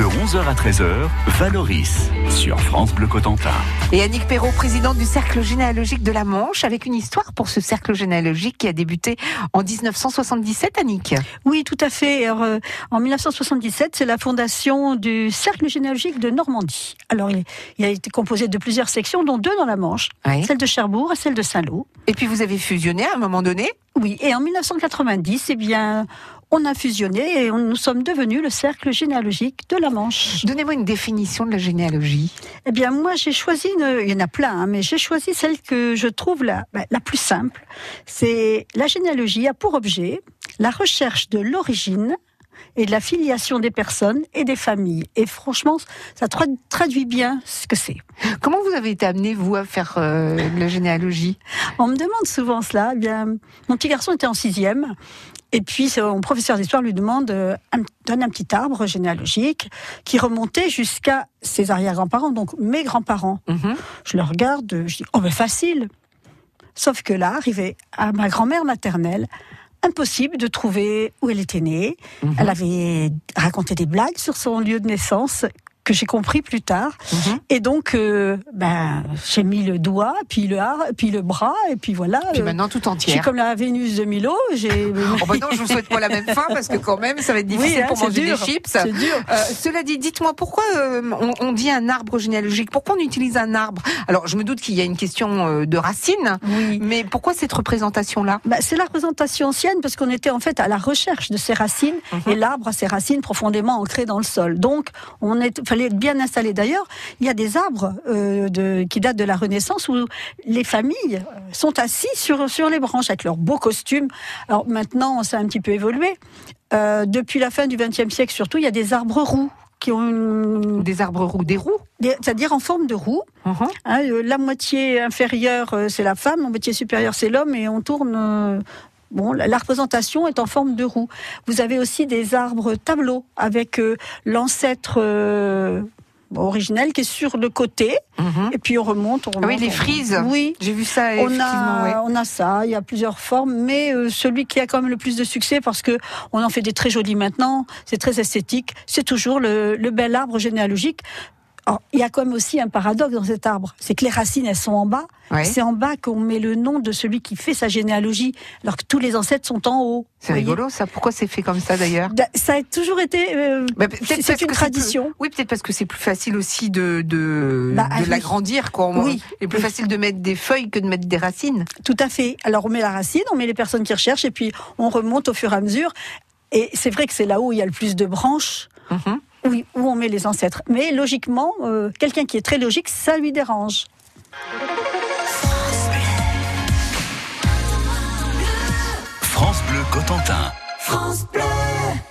De 11h à 13h, Valoris sur France Bleu Cotentin. Et Annick Perrault, présidente du Cercle généalogique de la Manche, avec une histoire pour ce cercle généalogique qui a débuté en 1977, Annick. Oui, tout à fait. Alors, euh, en 1977, c'est la fondation du Cercle généalogique de Normandie. Alors, il, il, a été composé de plusieurs sections, dont deux dans la Manche, Oui. celle de Cherbourg et celle de Saint-Lô. Et puis vous avez fusionné à un moment donné? Oui, et en 1990, eh bien, on a fusionné et on- nous sommes devenus le Cercle généalogique de la Manche. Donnez-moi une définition de la généalogie. Eh bien, moi, j'ai choisi, une, il y en a plein, hein, mais j'ai choisi celle que je trouve la, bah, la plus simple. C'est la généalogie a pour objet la recherche de l'origine et de la filiation des personnes et des familles. Et franchement, ça tra- traduit bien ce que c'est. Comment vous avez été amené, vous, à faire euh, la généalogie? On me demande souvent cela. Eh bien, mon petit garçon était en sixième. Et puis, mon professeur d'histoire lui demande, euh, un- donne un petit arbre généalogique qui remontait jusqu'à ses arrière-grands-parents, donc mes grands-parents. Mhm. Je le regarde, je dis oh ben facile. Sauf que là, arrivé à ma grand-mère maternelle, impossible de trouver où elle était née. Mhm. Elle avait raconté des blagues sur son lieu de naissance que j'ai compris plus tard. Mhm. Et donc, euh, ben, j'ai mis le doigt, puis le, har- puis le bras, et puis voilà. Puis euh, maintenant, tout je suis entière. comme la Vénus de Milo. J'ai. Oh bah non, je vous souhaite pas la même fin parce que quand même, ça va être difficile Oui, hein, pour manger dur, des chips. C'est dur. Euh, cela dit, dites-moi pourquoi euh, on, on dit un arbre généalogique? Pourquoi on utilise un arbre? Alors, je me doute qu'il y a une question euh, de racines, Oui. mais pourquoi cette représentation-là? Bah, c'est la représentation ancienne parce qu'on était en fait à la recherche de ces racines Mhm. et l'arbre a ses racines profondément ancrées dans le sol. Donc, on est, fallait être bien installé. D'ailleurs, il y a des arbres euh, de, qui datent de la Renaissance où les familles euh, sont assis sur sur les branches avec leurs beaux costumes. Alors maintenant, ça a un petit peu évolué. Euh, depuis la fin du XXe siècle, surtout, il y a des arbres roux qui ont une- Des arbres roux, des roues c'est-à-dire en forme de roue. Mhm. Hein, la moitié inférieure, c'est la femme, la moitié supérieure, c'est l'homme, et on tourne. Bon, la représentation est en forme de roue. Vous avez aussi des arbres tableaux avec euh, l'ancêtre euh, originel qui est sur le côté, Mhm. et puis on remonte. On Ah oui, remonte, les on- frises. Oui. J'ai vu ça, On a, ouais. on a ça, il y a plusieurs formes, mais euh, celui qui a quand même le plus de succès, parce que on en fait des très jolis maintenant, c'est très esthétique, c'est toujours le, le bel arbre généalogique. Alors, il y a quand même aussi un paradoxe dans cet arbre, c'est que les racines, elles sont en bas. Ouais. C'est en bas qu'on met le nom de celui qui fait sa généalogie, alors que tous les ancêtres sont en haut. C'est rigolo, ça. Pourquoi c'est fait comme ça, d'ailleurs Da- Ça a toujours été. euh, Bah, c'est c'est une plus- tradition. Oui, peut-être parce que c'est plus facile aussi de, de, Bah, ah de l'agrandir. quoi. Oui. Il est plus facile de mettre des feuilles que de mettre des racines. Tout à fait. Alors on met la racine, on met les personnes qui recherchent, et puis on remonte au fur et à mesure. Et c'est vrai que c'est là où il y a le plus de branches. Mhm. Oui, où on met les ancêtres. Mais logiquement, euh, quelqu'un qui est très logique, ça lui dérange. France Bleu Cotentin. What's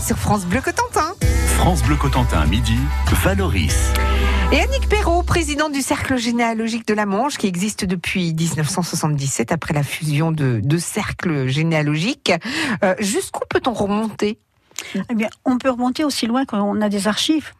sur France Bleu Cotentin. France Bleu Cotentin, midi, Valoris. Et Annick Perrault, présidente du Cercle généalogique de la Manche, qui existe depuis 1977 après la fusion de deux cercles généalogiques. Euh, Jusqu'où peut-on remonter? Eh bien, on peut remonter aussi loin qu'on a des archives.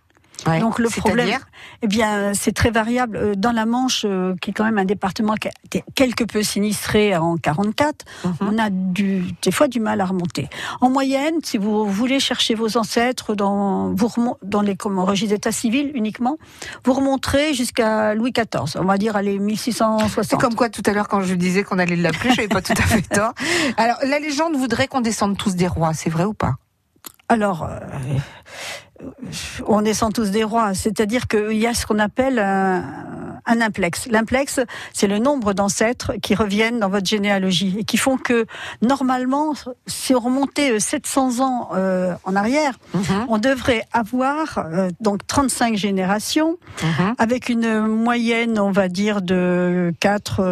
Ouais, Donc le problème, eh bien, c'est très variable. Euh, Dans la Manche, euh, qui est quand même un département qui a été quelque peu sinistré en 44, Mhm. on a du, des fois du mal à remonter. En moyenne, si vous voulez chercher vos ancêtres dans, vous dans les comment, registres d'état civil uniquement, vous remonterez jusqu'à Louis XIV. On va dire, allez, 1660. C'est comme quoi tout à l'heure quand je disais qu'on allait l'appeler, j'avais pas tout à fait tort. Alors la légende voudrait qu'on descende tous des rois, c'est vrai ou pas? Alors, euh, on descend tous des rois, c'est-à-dire qu'il y a ce qu'on appelle un, un implex. L'implex, c'est le nombre d'ancêtres qui reviennent dans votre généalogie et qui font que, normalement, si on remontait euh, 700 ans euh, en arrière, on devrait avoir euh, donc 35 générations Mhm. avec une moyenne, on va dire, de 4,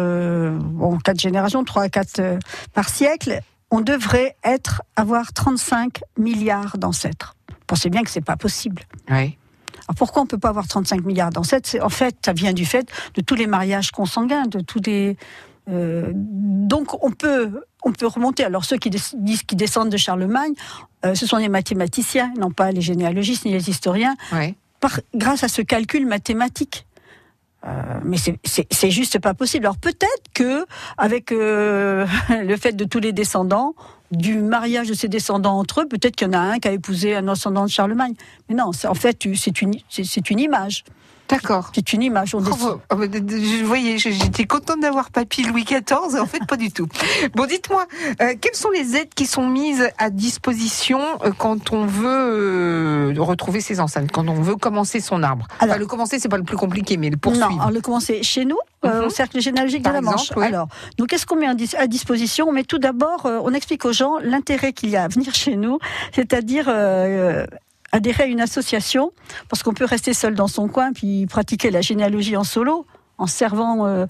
bon, quatre générations, 3 à 4 par siècle. On devrait être, avoir 35 milliards d'ancêtres. Pensez bien que c'est pas possible. Oui. Alors pourquoi on peut pas avoir 35 milliards d'ancêtres En fait, ça vient du fait de tous les mariages consanguins, de tous les. euh, donc on peut on peut remonter. Alors ceux qui disent qu'ils descendent de Charlemagne, euh, ce sont les mathématiciens, non pas les généalogistes ni les historiens, Oui. par, grâce à ce calcul mathématique. Euh, mais c'est- juste pas possible. Alors peut-être que avec le fait de tous les descendants, du mariage de ces descendants entre eux, peut-être qu'il y en a un qui a épousé un ascendant de Charlemagne. Mais non, en fait c'est une c'est une image. D'accord. C'est une image. On Bravo. Oh, Je voyais, je- j'étais contente d'avoir papy Louis XIV, en fait pas du tout. Bon, dites-moi, euh, quelles sont les aides qui sont mises à disposition euh, quand on veut euh, retrouver ses ancêtres, quand on veut commencer son arbre? Alors- Enfin, le commencer, c'est pas le plus compliqué, mais le Non, poursuivre. alors le commencer chez nous, euh, Mhm. au cercle généalogique Par de la Manche. exemple, oui. Alors, nous, qu'est-ce qu'on met à dis- à disposition? On met tout d'abord, euh, on explique aux gens l'intérêt qu'il y a à venir chez nous, c'est-à-dire euh, adhérer à une association, parce qu'on peut rester seul dans son coin puis pratiquer la généalogie en solo, en servant euh,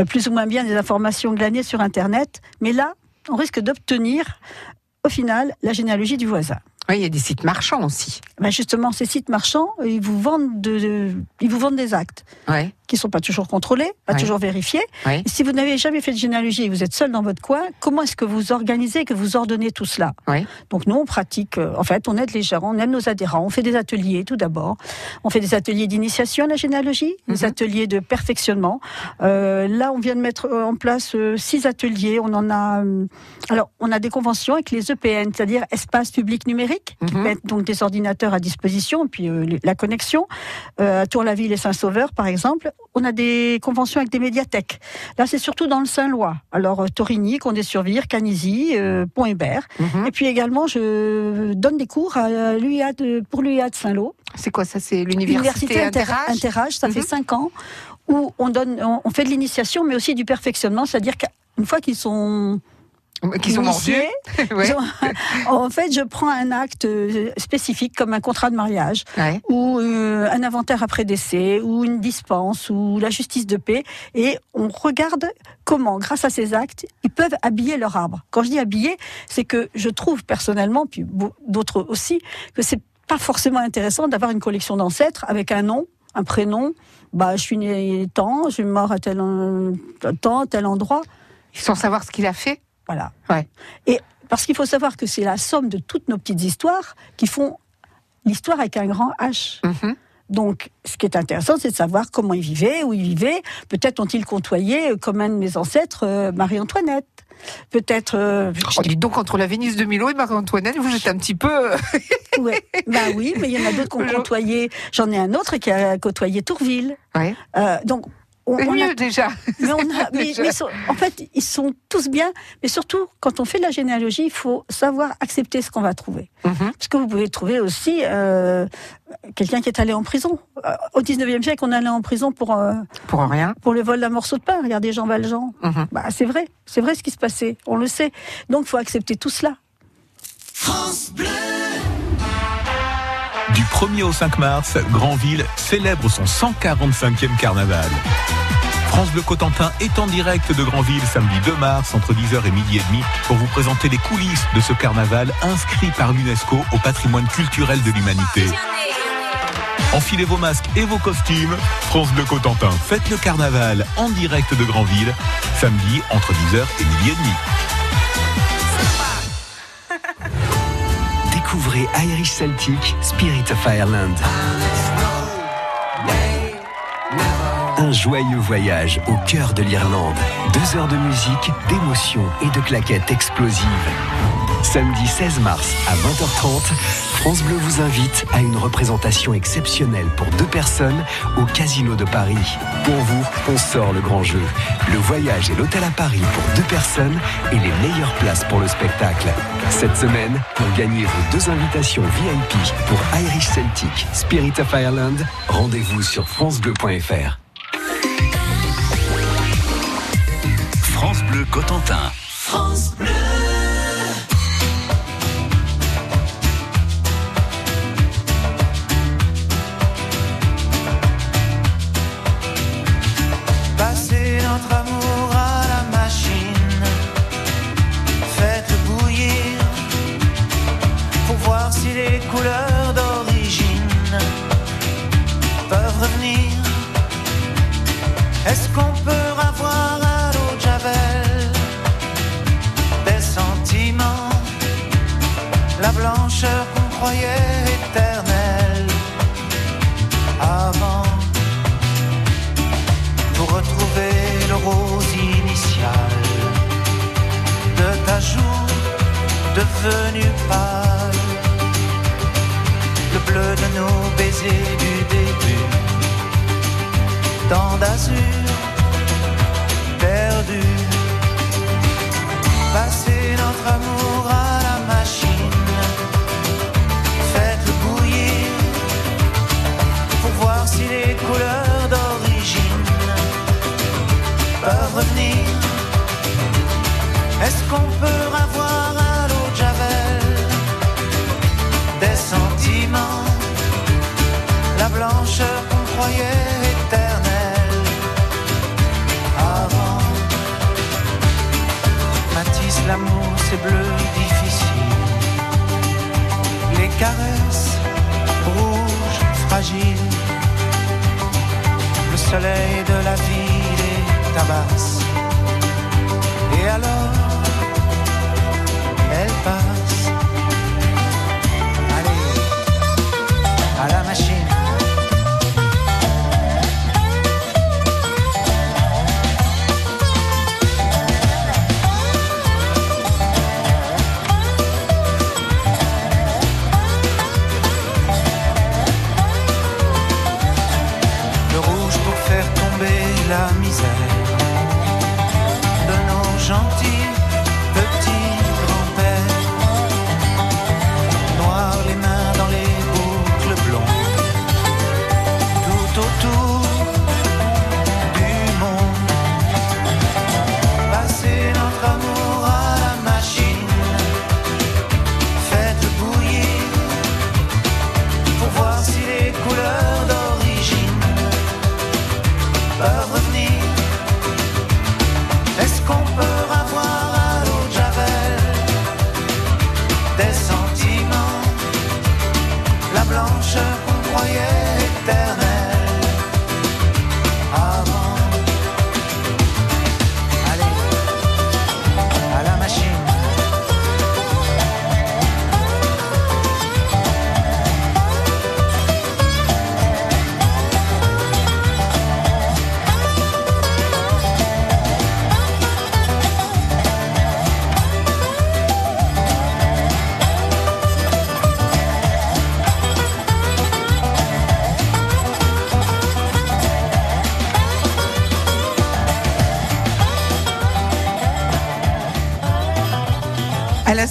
euh, plus ou moins bien des informations glanées sur Internet. Mais là, on risque d'obtenir, au final, la généalogie du voisin. Oui, il y a des sites marchands aussi. Ben justement, ces sites marchands, ils vous vendent, de, de- ils vous vendent des actes Ouais. Qui sont pas toujours contrôlés, pas toujours vérifiés. Si vous n'avez jamais fait de généalogie et vous êtes seul dans votre coin, comment est-ce que vous organisez, que vous ordonnez tout cela. Donc nous, on pratique, euh, en fait, on aide les gens, on aide nos adhérents, on fait des ateliers tout d'abord. On fait des ateliers d'initiation à la généalogie, des Mhm. ateliers de perfectionnement. Euh, là, on vient de mettre euh, en place euh, six ateliers. On en a, euh, alors, on a des conventions avec les EPN, c'est-à-dire espace public numérique, qui Mhm. mettent donc des ordinateurs à disposition, puis la connexion. À Tour-la-Ville et Saint-Sauveur, par exemple, on a des conventions avec des médiathèques. Là, c'est surtout dans le Saint-Lois. Alors, euh, Torigny, Condé-sur-Vire, Canizy, euh, Pont-Hébert. Mhm. Et puis également, je donne des cours à l'UIA de, pour l'UIA de Saint-Lô. C'est quoi ça? C'est l'université Inter- Interage Interage, ça fait Mhm. cinq ans, où on, donne, on, on fait de l'initiation, mais aussi du perfectionnement. C'est-à-dire qu'une fois qu'ils sont Qui sont mordus. Ouais. en fait, je prends un acte euh, spécifique, comme un contrat de mariage, Ouais. ou euh, un inventaire après décès, ou une dispense, ou la justice de paix, et on regarde comment, grâce à ces actes, ils peuvent habiller leur arbre. Quand je dis habiller, c'est que je trouve personnellement, puis d'autres aussi, que c'est pas forcément intéressant d'avoir une collection d'ancêtres avec un nom, un prénom. Bah, je suis né tant, je suis mort à tel temps, tel endroit. Sans savoir ce qu'il a fait Voilà. Ouais. Et parce qu'il faut savoir que c'est la somme de toutes nos petites histoires qui font l'histoire avec un grand H. Mhm. Donc, ce qui est intéressant, c'est de savoir comment ils vivaient, où ils vivaient. Peut-être ont-ils côtoyé, euh, comme un de mes ancêtres, euh, Marie-Antoinette. Peut-être. euh, Oh, dites donc, entre la Vénus de Milo et Marie-Antoinette, vous êtes un petit peu... euh, ouais. bah oui, mais il y en a d'autres qui ont côtoyé. J'en ai un autre qui a côtoyé Tourville. Ouais. Euh, donc, on, on a mieux déjà. Mais on a, mais- Déjà. mais sont- en fait, ils sont tous bien. Mais surtout, quand on fait de la généalogie, il faut savoir accepter ce qu'on va trouver. Mhm. Parce que vous pouvez trouver aussi euh, quelqu'un qui est allé en prison. Euh, Au 19e siècle, on allait en prison pour, euh, Pour rien. pour le vol d'un morceau de pain. Regardez Jean Valjean. Mhm. Bah, c'est vrai, c'est vrai ce qui se passait. On le sait. Donc, il faut accepter tout cela. Du 1er au 5 mars, Granville célèbre son 145e carnaval. France Bleu Cotentin est en direct de Granville samedi 2 mars entre 10h et midi et demi pour vous présenter les coulisses de ce carnaval inscrit par l'UNESCO au patrimoine culturel de l'humanité. Enfilez vos masques et vos costumes. France Bleu Cotentin, faites le carnaval en direct de Granville samedi entre 10h et midi et demi. Découvrez Irish Celtic Spirit of Ireland. Un joyeux voyage au cœur de l'Irlande. Deux heures de musique, d'émotion et de claquettes explosives. Samedi 16 mars à 20h30, France Bleu vous invite à une représentation exceptionnelle pour deux personnes au Casino de Paris. Pour vous, on sort le grand jeu. Le voyage et l'hôtel à Paris pour deux personnes et les meilleures places pour le spectacle. Cette semaine, pour gagner vos deux invitations VIP pour Irish Celtic Spirit of Ireland, rendez-vous sur francebleu.fr. France Bleu Cotentin. Passez croyait éternelle avant? pour retrouver le rose initial de ta joue devenue pâle, le bleu de nos baisers du début, tant d'azur perdu, passer notre amour à Est-ce qu'on peut avoir à l'eau de Javel des sentiments, la blancheur qu'on croyait éternelle avant? Matisse, l'amour, c'est bleu difficile. Les caresses rouges, fragiles. Le soleil de la ville est tabasse. Et alors,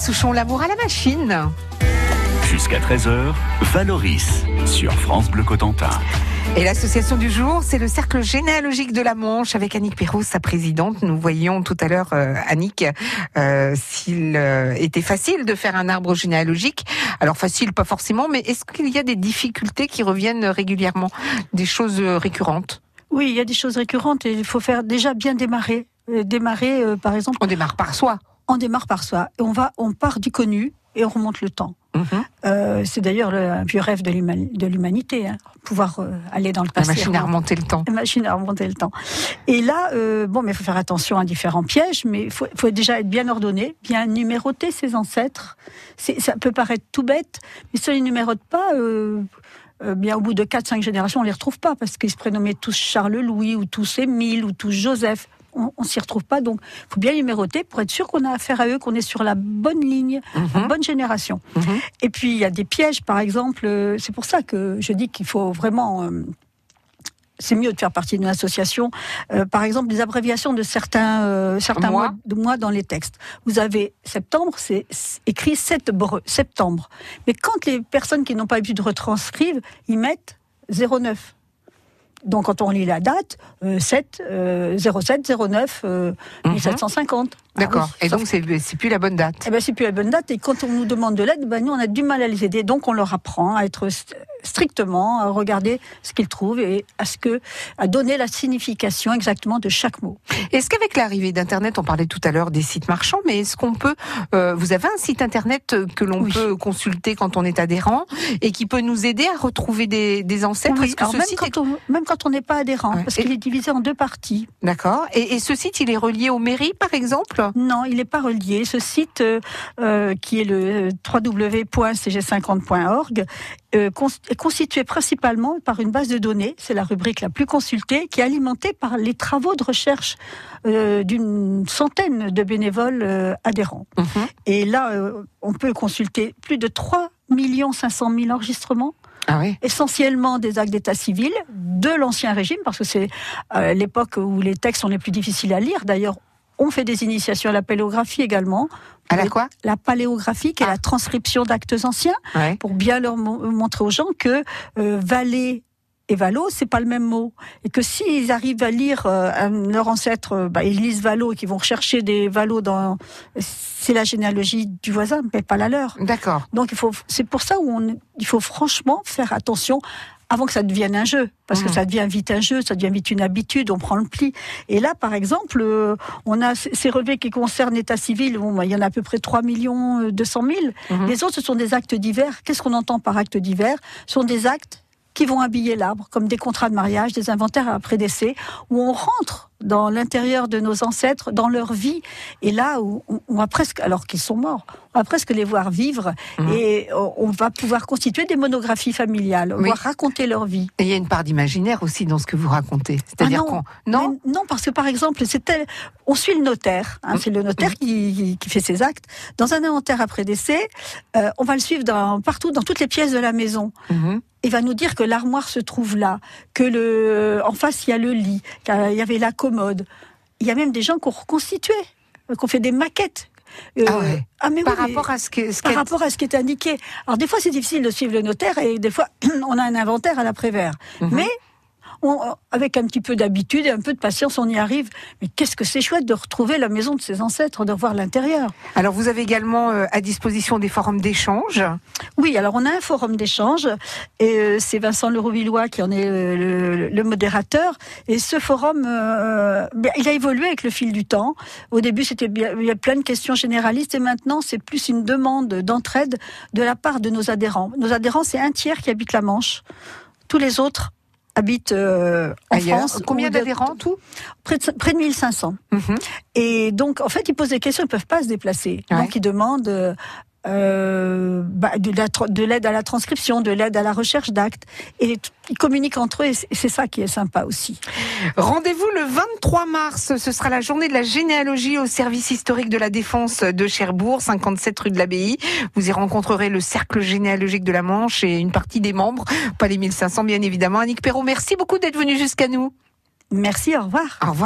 Souchon, l'amour à la machine. Jusqu'à 13h, Valoris sur France Bleu Cotentin. Et l'association du jour, c'est le Cercle généalogique de la Manche avec Annick Perros, sa présidente. Nous voyions tout à l'heure, euh, Annick, euh, s'il euh, était facile de faire un arbre généalogique. Alors facile, pas forcément, mais est-ce qu'il y a des difficultés qui reviennent régulièrement, des choses euh, récurrentes? Oui, il y a des choses récurrentes et il faut faire déjà bien démarrer. Démarrer, euh, par exemple, On démarre par soi. On démarre par soi et on va, on part du connu et on remonte le temps. Mhm. Euh, c'est d'ailleurs le un vieux rêve de l'huma- de l'humanité, hein, pouvoir euh, aller dans le La passé. machine à remonter- remonter le temps. la machine à remonter le temps. Et là, euh, bon, mais il faut faire attention à différents pièges, mais il faut, faut déjà être bien ordonné, bien numéroter ses ancêtres. Ça peut paraître tout bête, mais si on les numérote pas, bien au bout de 4-5 générations, on les retrouve pas parce qu'ils se prénommaient tous Charles-Louis ou tous Émile ou tous Joseph. On, on s'y retrouve pas, donc il faut bien numéroter pour être sûr qu'on a affaire à eux, qu'on est sur la bonne ligne, la Mhm. bonne génération. Mhm. Et puis il y a des pièges, par exemple. euh, C'est pour ça que je dis qu'il faut vraiment. euh, c'est mieux de faire partie d'une association. Euh, par exemple, des abréviations de certains euh, certains Mois. mois. de mois dans les textes. Vous avez septembre, c'est écrit septembre, septembre. Mais quand les personnes qui n'ont pas l'habitude retranscrivent, ils mettent 09. Donc quand on lit la date, euh, 7, euh, 07, 09, euh, Mhm. 1750. Ah D'accord. oui, Et donc, c'est c'est plus la bonne date. eh ben, c'est plus la bonne date. Et quand on nous demande de l'aide, ben, nous, on a du mal à les aider. Donc, on leur apprend à être st- strictement, à regarder ce qu'ils trouvent et à ce que, à donner la signification exactement de chaque mot. Est-ce qu'avec l'arrivée d'Internet, on parlait tout à l'heure des sites marchands, mais est-ce qu'on peut, euh, vous avez un site Internet que l'on Oui. peut consulter quand on est adhérent et qui peut nous aider à retrouver des, des ancêtres? Oui, que alors même, site quand est- on, même quand on n'est pas adhérent, Ouais. parce Et- qu'il est divisé en deux parties. D'accord. Et, et ce site, il est relié aux mairies, par exemple? Non, il n'est pas relié. Ce site, euh, euh, qui est le www.cg50.org, euh, cons- est constitué principalement par une base de données, c'est la rubrique la plus consultée, qui est alimentée par les travaux de recherche euh, d'une centaine de bénévoles adhérents. Mhm. Et là, on peut consulter plus de 3 500 000 enregistrements Ah oui. essentiellement des actes d'état civil de l'ancien régime, parce que c'est euh, l'époque où les textes sont les plus difficiles à lire. D'ailleurs, on fait des initiations à la paléographie également. À la quoi? La paléographie, qui est Ah. la transcription d'actes anciens, Ouais. pour bien leur mo- montrer aux gens que euh, et Valo, c'est pas le même mot. Et que s'ils arrivent à lire euh, un- leur ancêtre, euh, bah, ils lisent Valo et qu'ils vont rechercher des Valos dans. C'est la généalogie du voisin, mais pas la leur. D'accord. Donc il faut, c'est pour ça où on, il faut franchement faire attention avant que ça devienne un jeu, parce que Mhm. ça devient vite un jeu, ça devient vite une habitude, on prend le pli. Et là, par exemple, euh, on a ces relevés qui concernent l'état civil, bon, bah, il y en a à peu près 3 millions 200 000. Mhm. Les autres, ce sont des actes divers. Qu'est-ce qu'on entend par actes divers? Ce sont des actes qui vont habiller l'arbre, comme des contrats de mariage, des inventaires après décès, où on rentre dans l'intérieur de nos ancêtres, dans leur vie, et là où on, on va presque, alors qu'ils sont morts, on va presque les voir vivre, Mhm. et on va pouvoir constituer des monographies familiales, Oui. va raconter leur vie. Et il y a une part d'imaginaire aussi dans ce que vous racontez. C'est-à-dire Ah non. qu'on. Non non, parce que par exemple, tel- on suit le notaire. hein, c'est le notaire qui, qui- qui fait ses actes. Dans un inventaire après décès, euh, on va le suivre dans, partout, dans toutes les pièces de la maison. Mhm. Il va nous dire que l'armoire se trouve là, que le, en face il y a le lit, qu'il y avait la commode. Il y a même des gens qui ont reconstitué, euh, qui ont fait des maquettes. Euh, Ah ouais. ah, mais Par oui, rapport à ce que. Ce par rapport à ce qui est indiqué. Alors des fois c'est difficile de suivre le notaire et des fois on a un inventaire à l'après-vert. Mhm. Mais on- avec un petit peu d'habitude et un peu de patience, on y arrive. Mais qu'est-ce que c'est chouette de retrouver la maison de ses ancêtres, de revoir l'intérieur. Alors, vous avez également euh, à disposition des forums d'échange. Oui, alors on a un forum d'échange et euh, c'est Vincent Leroux-Villois qui en est euh, le, le modérateur. Et ce forum, euh, bien, il a évolué avec le fil du temps. Au début, c'était il y a plein de questions généralistes et maintenant, c'est plus une demande d'entraide de la part de nos adhérents. Nos adhérents, c'est un tiers qui habite la Manche. Tous les autres habitent euh, en Ailleurs. France. Combien d'adhérents tout? Près de, près de 1500. Mhm. Et donc, en fait, ils posent des questions, ils peuvent pas se déplacer. Ouais. Donc, ils demandent euh, bah, de la de l'aide à la transcription, de l'aide à la recherche d'actes. Et ils communiquent entre eux, et c'est ça qui est sympa aussi. Rendez-vous le 23 mars. Ce sera la journée de la généalogie au service historique de la défense de Cherbourg, 57 rue de l'Abbaye. Vous y rencontrerez le cercle généalogique de la Manche et une partie des membres, pas les 1500 bien évidemment. Annick Perrault, merci beaucoup d'être venu jusqu'à nous. Merci, au revoir. Au revoir.